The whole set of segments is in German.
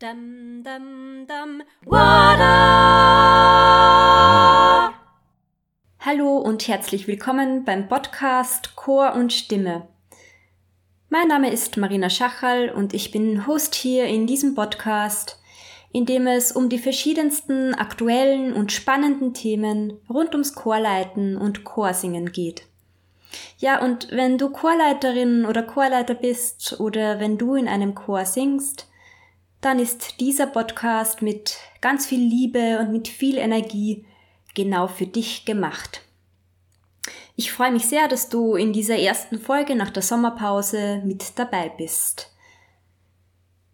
Dum, dum, dum, Wada! Hallo und herzlich willkommen beim Podcast Chor und Stimme. Mein Name ist Marina Schachal und ich bin Host hier in diesem Podcast, in dem es um die verschiedensten aktuellen und spannenden Themen rund ums Chorleiten und Chorsingen geht. Ja, und wenn du Chorleiterin oder Chorleiter bist oder wenn du in einem Chor singst, dann ist dieser Podcast mit ganz viel Liebe und mit viel Energie genau für dich gemacht. Ich freue mich sehr, dass du in dieser ersten Folge nach der Sommerpause mit dabei bist.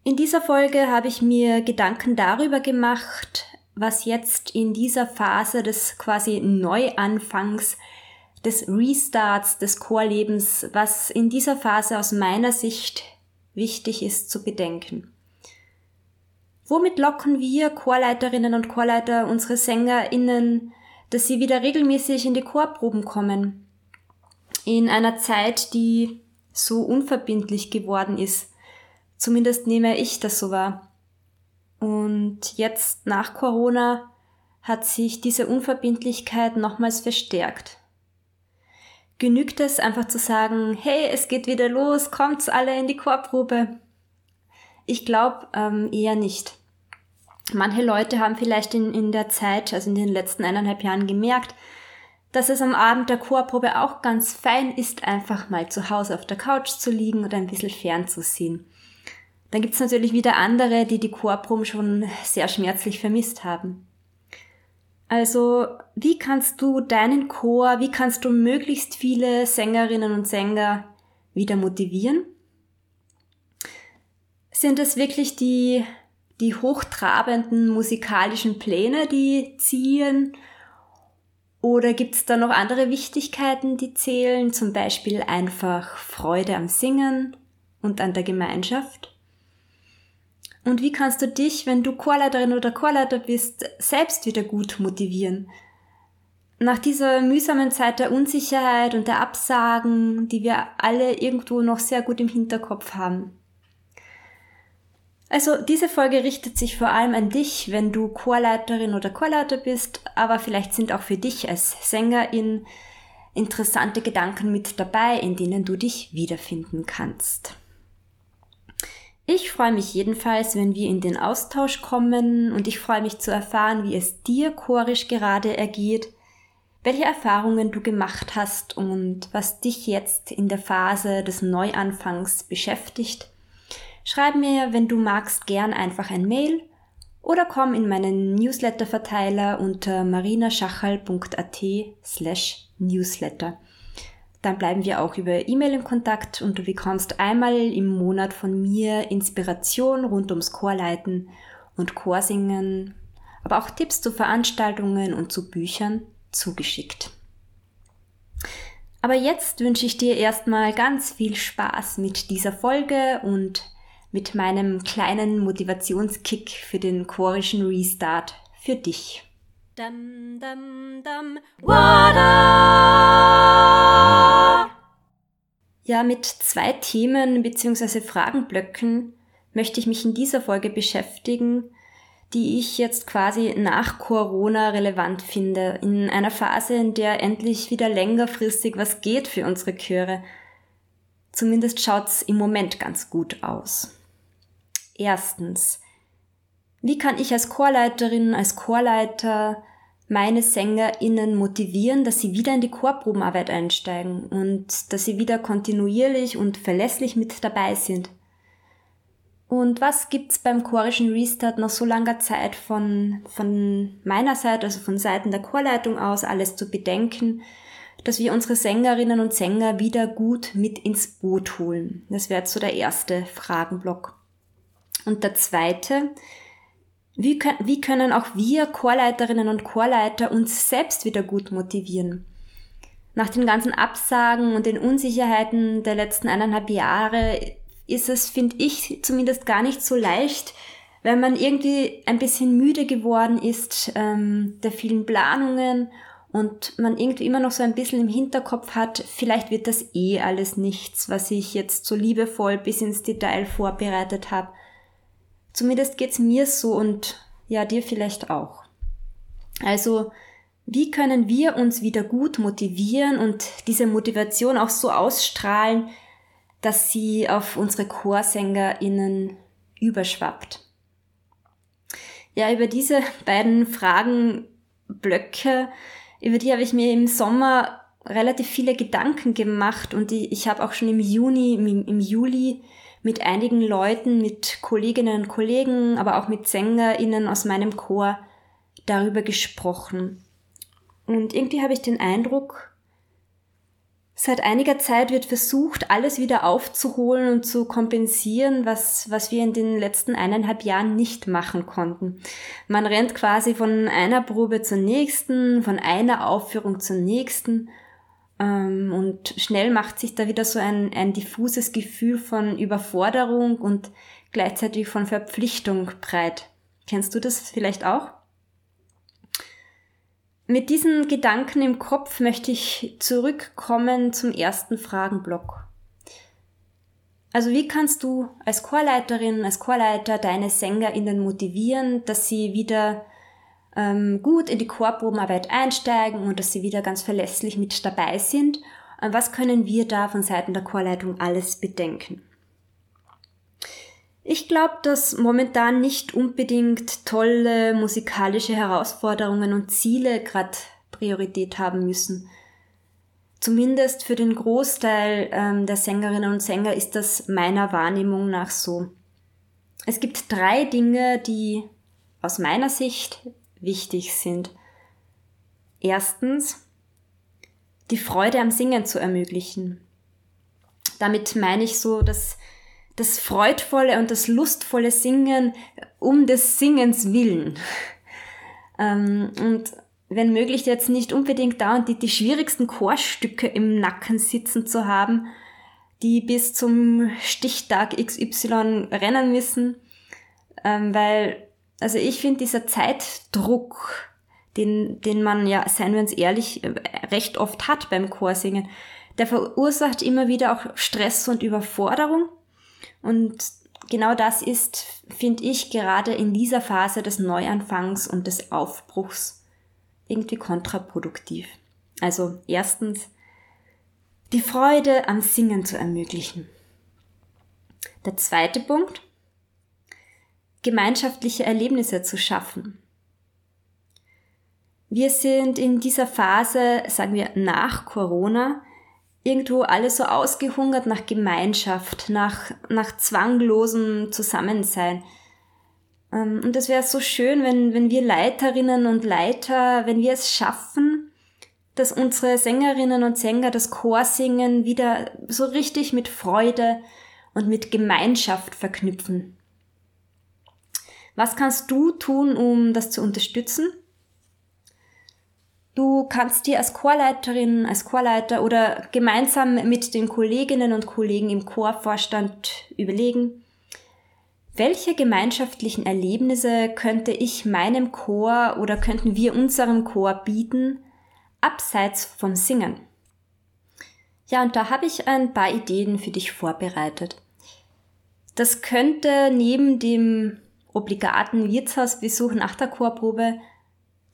In dieser Folge habe ich mir Gedanken darüber gemacht, was jetzt in dieser Phase des quasi Neuanfangs, des Restarts des Chorlebens, was in dieser Phase aus meiner Sicht wichtig ist zu bedenken. Womit locken wir Chorleiterinnen und Chorleiter unsere SängerInnen, dass sie wieder regelmäßig in die Chorproben kommen? In einer Zeit, die so unverbindlich geworden ist. Zumindest nehme ich das so wahr. Und jetzt nach Corona hat sich diese Unverbindlichkeit nochmals verstärkt. Genügt es einfach zu sagen, hey, es geht wieder los, kommt's alle in die Chorprobe? Ich glaube ähm, eher nicht. Manche Leute haben vielleicht in, in der Zeit, also in den letzten eineinhalb Jahren gemerkt, dass es am Abend der Chorprobe auch ganz fein ist, einfach mal zu Hause auf der Couch zu liegen und ein bisschen fernzusehen. Dann gibt's natürlich wieder andere, die die Chorproben schon sehr schmerzlich vermisst haben. Also, wie kannst du deinen Chor, wie kannst du möglichst viele Sängerinnen und Sänger wieder motivieren? Sind es wirklich die, die hochtrabenden musikalischen Pläne, die ziehen? Oder gibt es da noch andere Wichtigkeiten, die zählen? Zum Beispiel einfach Freude am Singen und an der Gemeinschaft? Und wie kannst du dich, wenn du Chorleiterin oder Chorleiter bist, selbst wieder gut motivieren? Nach dieser mühsamen Zeit der Unsicherheit und der Absagen, die wir alle irgendwo noch sehr gut im Hinterkopf haben. Also diese Folge richtet sich vor allem an dich, wenn du Chorleiterin oder Chorleiter bist, aber vielleicht sind auch für dich als Sängerin interessante Gedanken mit dabei, in denen du dich wiederfinden kannst. Ich freue mich jedenfalls, wenn wir in den Austausch kommen und ich freue mich zu erfahren, wie es dir chorisch gerade ergeht, welche Erfahrungen du gemacht hast und was dich jetzt in der Phase des Neuanfangs beschäftigt Schreib mir, wenn du magst, gern einfach ein Mail oder komm in meinen Newsletter-Verteiler unter marinaschachal.at slash newsletter. Dann bleiben wir auch über E-Mail in Kontakt und du bekommst einmal im Monat von mir Inspiration rund ums Chorleiten und Chorsingen, aber auch Tipps zu Veranstaltungen und zu Büchern zugeschickt. Aber jetzt wünsche ich dir erstmal ganz viel Spaß mit dieser Folge und mit meinem kleinen Motivationskick für den chorischen Restart für dich. Dum, dum, dum, ja, mit zwei Themen bzw. Fragenblöcken möchte ich mich in dieser Folge beschäftigen, die ich jetzt quasi nach Corona relevant finde, in einer Phase, in der endlich wieder längerfristig was geht für unsere Chöre. Zumindest schaut's im Moment ganz gut aus. Erstens, wie kann ich als Chorleiterin, als Chorleiter meine SängerInnen motivieren, dass sie wieder in die Chorprobenarbeit einsteigen und dass sie wieder kontinuierlich und verlässlich mit dabei sind? Und was gibt's beim chorischen Restart nach so langer Zeit von, von meiner Seite, also von Seiten der Chorleitung aus, alles zu bedenken, dass wir unsere Sängerinnen und Sänger wieder gut mit ins Boot holen? Das wäre jetzt so der erste Fragenblock. Und der zweite, wie, können, wie können auch wir Chorleiterinnen und Chorleiter uns selbst wieder gut motivieren? Nach den ganzen Absagen und den Unsicherheiten der letzten eineinhalb Jahre ist es, finde ich, zumindest gar nicht so leicht, wenn man irgendwie ein bisschen müde geworden ist ähm, der vielen Planungen und man irgendwie immer noch so ein bisschen im Hinterkopf hat, vielleicht wird das eh alles nichts, was ich jetzt so liebevoll bis ins Detail vorbereitet habe Zumindest geht's mir so und ja, dir vielleicht auch. Also, wie können wir uns wieder gut motivieren und diese Motivation auch so ausstrahlen, dass sie auf unsere ChorsängerInnen überschwappt? Ja, über diese beiden Fragenblöcke, über die habe ich mir im Sommer relativ viele Gedanken gemacht und die, ich habe auch schon im Juni, im, im Juli mit einigen Leuten, mit Kolleginnen und Kollegen, aber auch mit SängerInnen aus meinem Chor darüber gesprochen. Und irgendwie habe ich den Eindruck, seit einiger Zeit wird versucht, alles wieder aufzuholen und zu kompensieren, was, was wir in den letzten eineinhalb Jahren nicht machen konnten. Man rennt quasi von einer Probe zur nächsten, von einer Aufführung zur nächsten ähm, und schnell macht sich da wieder so ein, ein diffuses Gefühl von Überforderung und gleichzeitig von Verpflichtung breit. Kennst du das vielleicht auch? Mit diesen Gedanken im Kopf möchte ich zurückkommen zum ersten Fragenblock. Also wie kannst du als Chorleiterin, als Chorleiter deine SängerInnen motivieren, dass sie wieder ähm, gut in die Chorprobenarbeit einsteigen und dass sie wieder ganz verlässlich mit dabei sind. Was können wir da von Seiten der Chorleitung alles bedenken? Ich glaube, dass momentan nicht unbedingt tolle musikalische Herausforderungen und Ziele gerade Priorität haben müssen. Zumindest für den Großteil ähm, der Sängerinnen und Sänger ist das meiner Wahrnehmung nach so. Es gibt drei Dinge, die aus meiner Sicht wichtig sind. Erstens, die Freude am Singen zu ermöglichen. Damit meine ich so, dass das freudvolle und das lustvolle Singen um des Singens willen. Ähm, und wenn möglich jetzt nicht unbedingt da und die, die schwierigsten Chorstücke im Nacken sitzen zu haben, die bis zum Stichtag XY rennen müssen, ähm, weil also ich finde dieser Zeitdruck, den, den man ja, seien wir uns ehrlich, äh, recht oft hat beim Chorsingen, der verursacht immer wieder auch Stress und Überforderung. Und genau das ist, finde ich, gerade in dieser Phase des Neuanfangs und des Aufbruchs irgendwie kontraproduktiv. Also erstens, die Freude am Singen zu ermöglichen. Der zweite Punkt, gemeinschaftliche Erlebnisse zu schaffen. Wir sind in dieser Phase, sagen wir nach Corona, irgendwo alle so ausgehungert nach Gemeinschaft, nach, nach zwanglosem Zusammensein. Ähm, und es wäre so schön, wenn, wenn wir Leiterinnen und Leiter, wenn wir es schaffen, dass unsere Sängerinnen und Sänger das Chorsingen wieder so richtig mit Freude und mit Gemeinschaft verknüpfen. Was kannst du tun, um das zu unterstützen? Du kannst dir als Chorleiterin, als Chorleiter oder gemeinsam mit den Kolleginnen und Kollegen im Chorvorstand überlegen, welche gemeinschaftlichen Erlebnisse könnte ich meinem Chor oder könnten wir unserem Chor bieten, abseits vom Singen? Ja, und da habe ich ein paar Ideen für dich vorbereitet. Das könnte neben dem obligaten Wirtshausbesuch nach der Chorprobe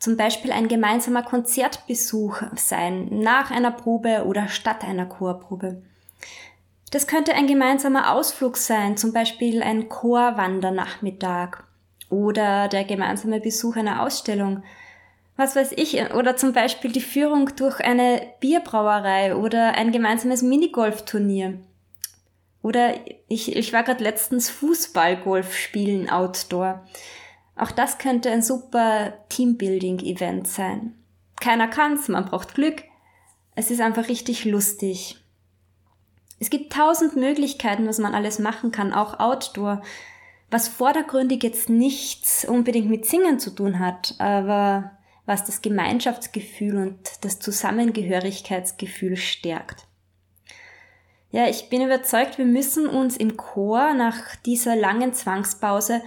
zum Beispiel ein gemeinsamer Konzertbesuch sein, nach einer Probe oder statt einer Chorprobe. Das könnte ein gemeinsamer Ausflug sein, zum Beispiel ein Chorwandernachmittag oder der gemeinsame Besuch einer Ausstellung. Was weiß ich, oder zum Beispiel die Führung durch eine Bierbrauerei oder ein gemeinsames Minigolfturnier. Oder ich, ich war gerade letztens Fußballgolf spielen outdoor. Auch das könnte ein super Teambuilding-Event sein. Keiner kann's, man braucht Glück. Es ist einfach richtig lustig. Es gibt tausend Möglichkeiten, was man alles machen kann, auch outdoor. Was vordergründig jetzt nichts unbedingt mit Singen zu tun hat, aber was das Gemeinschaftsgefühl und das Zusammengehörigkeitsgefühl stärkt. Ja, ich bin überzeugt, wir müssen uns im Chor nach dieser langen Zwangspause,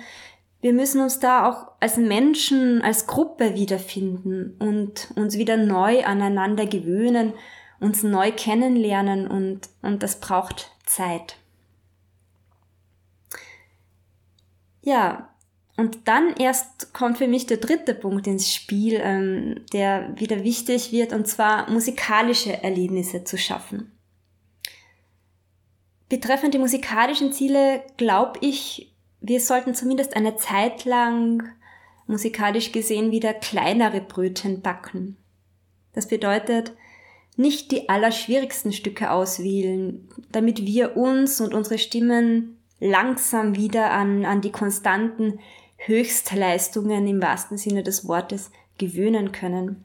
wir müssen uns da auch als Menschen, als Gruppe wiederfinden und uns wieder neu aneinander gewöhnen, uns neu kennenlernen und, und das braucht Zeit. Ja, Und dann erst kommt für mich der dritte Punkt ins Spiel, ähm, der wieder wichtig wird, und zwar musikalische Erlebnisse zu schaffen. Betreffend die musikalischen Ziele glaube ich, wir sollten zumindest eine Zeit lang musikalisch gesehen wieder kleinere Brötchen backen. Das bedeutet, nicht die allerschwierigsten Stücke auswählen, damit wir uns und unsere Stimmen langsam wieder an, an die konstanten Höchstleistungen im wahrsten Sinne des Wortes gewöhnen können.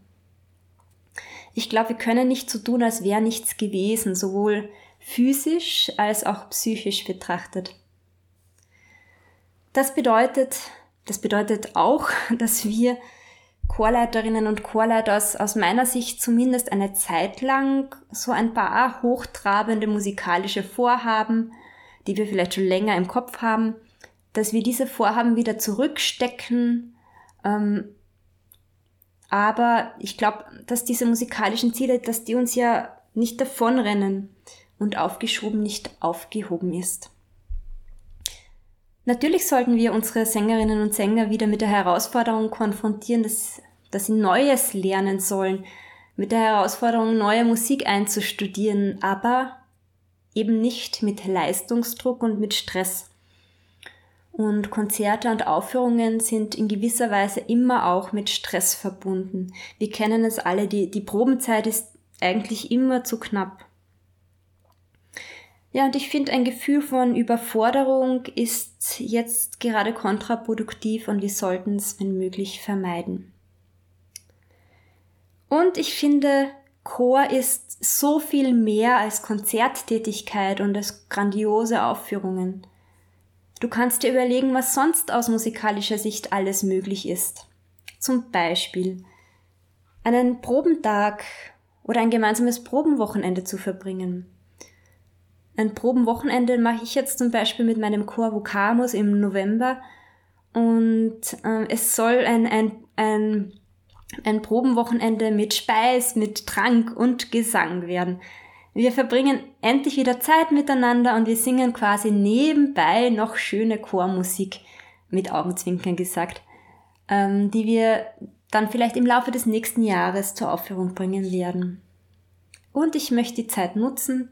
Ich glaube, wir können nicht so tun, als wäre nichts gewesen, sowohl physisch als auch psychisch betrachtet. Das bedeutet, das bedeutet auch, dass wir Chorleiterinnen und Chorleiter aus, aus meiner Sicht zumindest eine Zeit lang so ein paar hochtrabende musikalische Vorhaben, die wir vielleicht schon länger im Kopf haben, dass wir diese Vorhaben wieder zurückstecken. Ähm, aber ich glaube, dass diese musikalischen Ziele, dass die uns ja nicht davonrennen und aufgeschoben nicht aufgehoben ist. Natürlich sollten wir unsere Sängerinnen und Sänger wieder mit der Herausforderung konfrontieren, dass, dass sie Neues lernen sollen, mit der Herausforderung, neue Musik einzustudieren, aber eben nicht mit Leistungsdruck und mit Stress. Und Konzerte und Aufführungen sind in gewisser Weise immer auch mit Stress verbunden. Wir kennen es alle, die, die Probenzeit ist eigentlich immer zu knapp. Ja, und ich finde, ein Gefühl von Überforderung ist jetzt gerade kontraproduktiv und wir sollten es, wenn möglich, vermeiden. Und ich finde, Chor ist so viel mehr als Konzerttätigkeit und als grandiose Aufführungen. Du kannst dir überlegen, was sonst aus musikalischer Sicht alles möglich ist. Zum Beispiel einen Probentag oder ein gemeinsames Probenwochenende zu verbringen ein Probenwochenende mache ich jetzt zum Beispiel mit meinem Chor Vocamus im November und äh, es soll ein, ein, ein, ein Probenwochenende mit Speis, mit Trank und Gesang werden. Wir verbringen endlich wieder Zeit miteinander und wir singen quasi nebenbei noch schöne Chormusik, mit Augenzwinkern gesagt, ähm, die wir dann vielleicht im Laufe des nächsten Jahres zur Aufführung bringen werden. Und ich möchte die Zeit nutzen,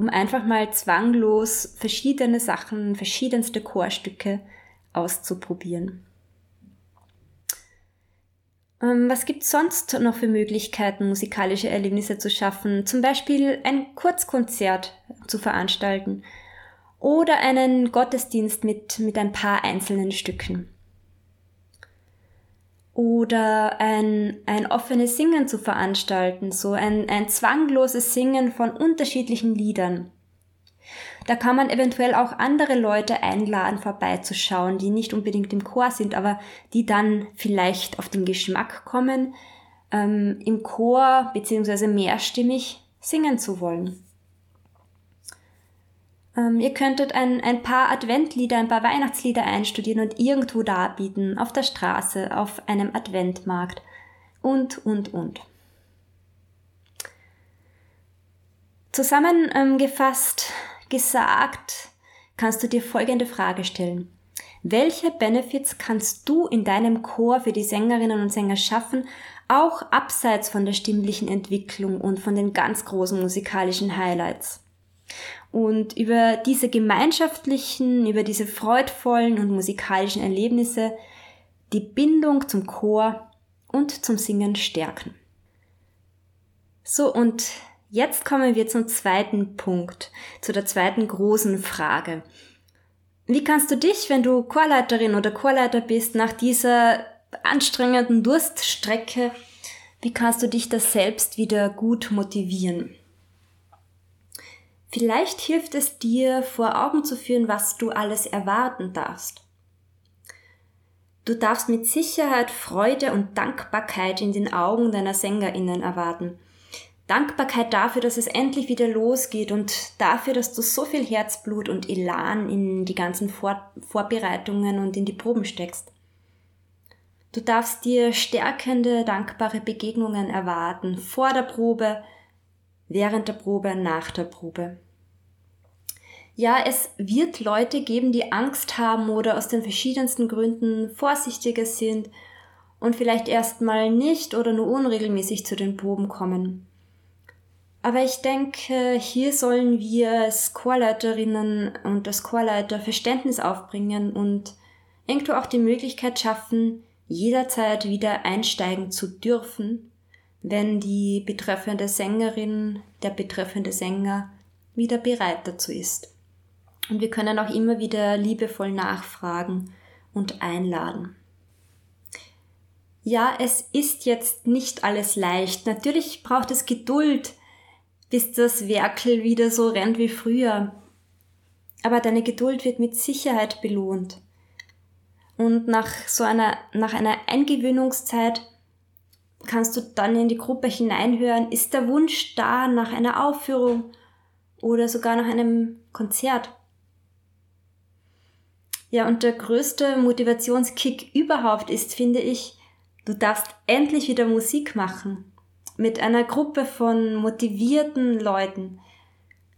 um einfach mal zwanglos verschiedene Sachen, verschiedenste Chorstücke auszuprobieren. Ähm, was gibt es sonst noch für Möglichkeiten, musikalische Erlebnisse zu schaffen? Zum Beispiel ein Kurzkonzert zu veranstalten oder einen Gottesdienst mit, mit ein paar einzelnen Stücken oder ein, ein offenes Singen zu veranstalten, so ein, ein zwangloses Singen von unterschiedlichen Liedern. Da kann man eventuell auch andere Leute einladen, vorbeizuschauen, die nicht unbedingt im Chor sind, aber die dann vielleicht auf den Geschmack kommen, ähm, im Chor beziehungsweise mehrstimmig singen zu wollen. Ähm, ihr könntet ein, ein paar Adventlieder, ein paar Weihnachtslieder einstudieren und irgendwo darbieten, auf der Straße, auf einem Adventmarkt und, und, und. Zusammengefasst gesagt, kannst du dir folgende Frage stellen. Welche Benefits kannst du in deinem Chor für die Sängerinnen und Sänger schaffen, auch abseits von der stimmlichen Entwicklung und von den ganz großen musikalischen Highlights? Und über diese gemeinschaftlichen, über diese freudvollen und musikalischen Erlebnisse die Bindung zum Chor und zum Singen stärken. So, und jetzt kommen wir zum zweiten Punkt, zu der zweiten großen Frage. Wie kannst du dich, wenn du Chorleiterin oder Chorleiter bist, nach dieser anstrengenden Durststrecke, wie kannst du dich das selbst wieder gut motivieren? Vielleicht hilft es dir, vor Augen zu führen, was du alles erwarten darfst. Du darfst mit Sicherheit Freude und Dankbarkeit in den Augen deiner Sängerinnen erwarten. Dankbarkeit dafür, dass es endlich wieder losgeht und dafür, dass du so viel Herzblut und Elan in die ganzen Vor Vorbereitungen und in die Proben steckst. Du darfst dir stärkende, dankbare Begegnungen erwarten, vor der Probe, während der Probe, nach der Probe. Ja, es wird Leute geben, die Angst haben oder aus den verschiedensten Gründen vorsichtiger sind und vielleicht erstmal nicht oder nur unregelmäßig zu den Proben kommen. Aber ich denke, hier sollen wir als Chorleiterinnen und als Chorleiter Verständnis aufbringen und irgendwo auch die Möglichkeit schaffen, jederzeit wieder einsteigen zu dürfen, wenn die betreffende Sängerin, der betreffende Sänger wieder bereit dazu ist. Und wir können auch immer wieder liebevoll nachfragen und einladen. Ja, es ist jetzt nicht alles leicht. Natürlich braucht es Geduld, bis das Werkel wieder so rennt wie früher. Aber deine Geduld wird mit Sicherheit belohnt. Und nach so einer, nach einer Eingewöhnungszeit kannst du dann in die Gruppe hineinhören, ist der Wunsch da nach einer Aufführung oder sogar nach einem Konzert. Ja, und der größte Motivationskick überhaupt ist, finde ich, du darfst endlich wieder Musik machen mit einer Gruppe von motivierten Leuten.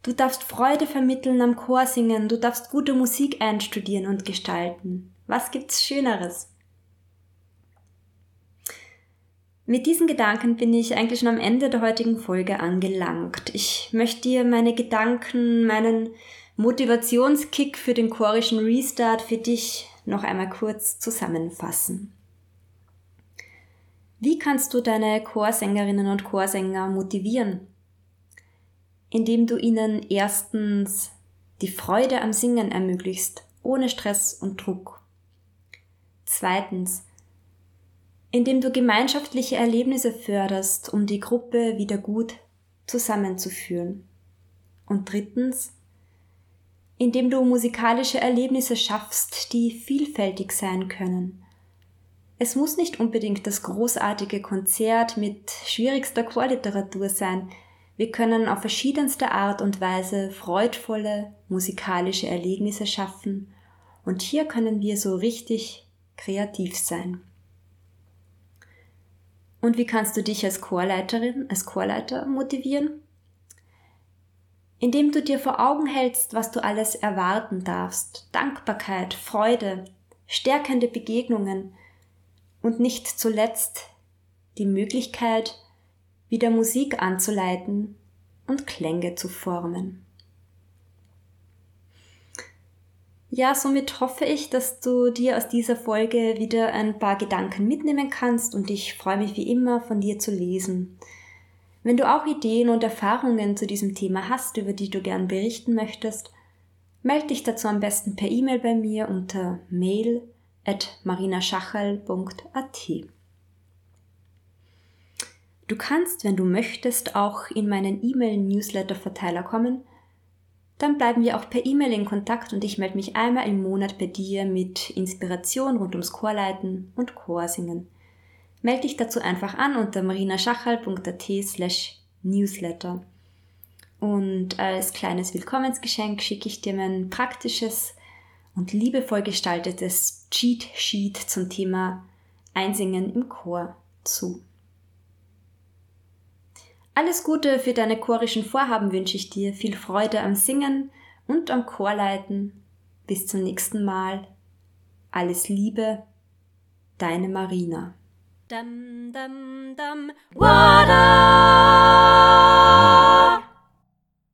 Du darfst Freude vermitteln am Chorsingen, du darfst gute Musik einstudieren und gestalten. Was gibt's Schöneres? Mit diesen Gedanken bin ich eigentlich schon am Ende der heutigen Folge angelangt. Ich möchte dir meine Gedanken, meinen Motivationskick für den chorischen Restart für dich noch einmal kurz zusammenfassen. Wie kannst du deine Chorsängerinnen und Chorsänger motivieren? Indem du ihnen erstens die Freude am Singen ermöglichst, ohne Stress und Druck. Zweitens, indem du gemeinschaftliche Erlebnisse förderst, um die Gruppe wieder gut zusammenzuführen. Und drittens, indem du musikalische Erlebnisse schaffst, die vielfältig sein können es muss nicht unbedingt das großartige Konzert mit schwierigster Chorliteratur sein. Wir können auf verschiedenste Art und Weise freudvolle musikalische Erlebnisse schaffen und hier können wir so richtig kreativ sein. Und wie kannst du dich als Chorleiterin, als Chorleiter motivieren? Indem du dir vor Augen hältst, was du alles erwarten darfst. Dankbarkeit, Freude, stärkende Begegnungen, und nicht zuletzt die Möglichkeit, wieder Musik anzuleiten und Klänge zu formen. Ja, somit hoffe ich, dass du dir aus dieser Folge wieder ein paar Gedanken mitnehmen kannst und ich freue mich wie immer von dir zu lesen. Wenn du auch Ideen und Erfahrungen zu diesem Thema hast, über die du gern berichten möchtest, melde dich dazu am besten per E-Mail bei mir unter mail at marinaschachal.at. Du kannst, wenn du möchtest, auch in meinen E-Mail-Newsletter-Verteiler kommen. Dann bleiben wir auch per E-Mail in Kontakt und ich melde mich einmal im Monat bei dir mit Inspiration rund ums Chorleiten und Chorsingen. Melde dich dazu einfach an unter marinaschachal.at slash newsletter. Und als kleines Willkommensgeschenk schicke ich dir mein praktisches und liebevoll gestaltetes Cheat Sheet zum Thema Einsingen im Chor zu. Alles Gute für deine chorischen Vorhaben wünsche ich dir. Viel Freude am Singen und am Chorleiten. Bis zum nächsten Mal. Alles Liebe, deine Marina. Dum, dum, dum.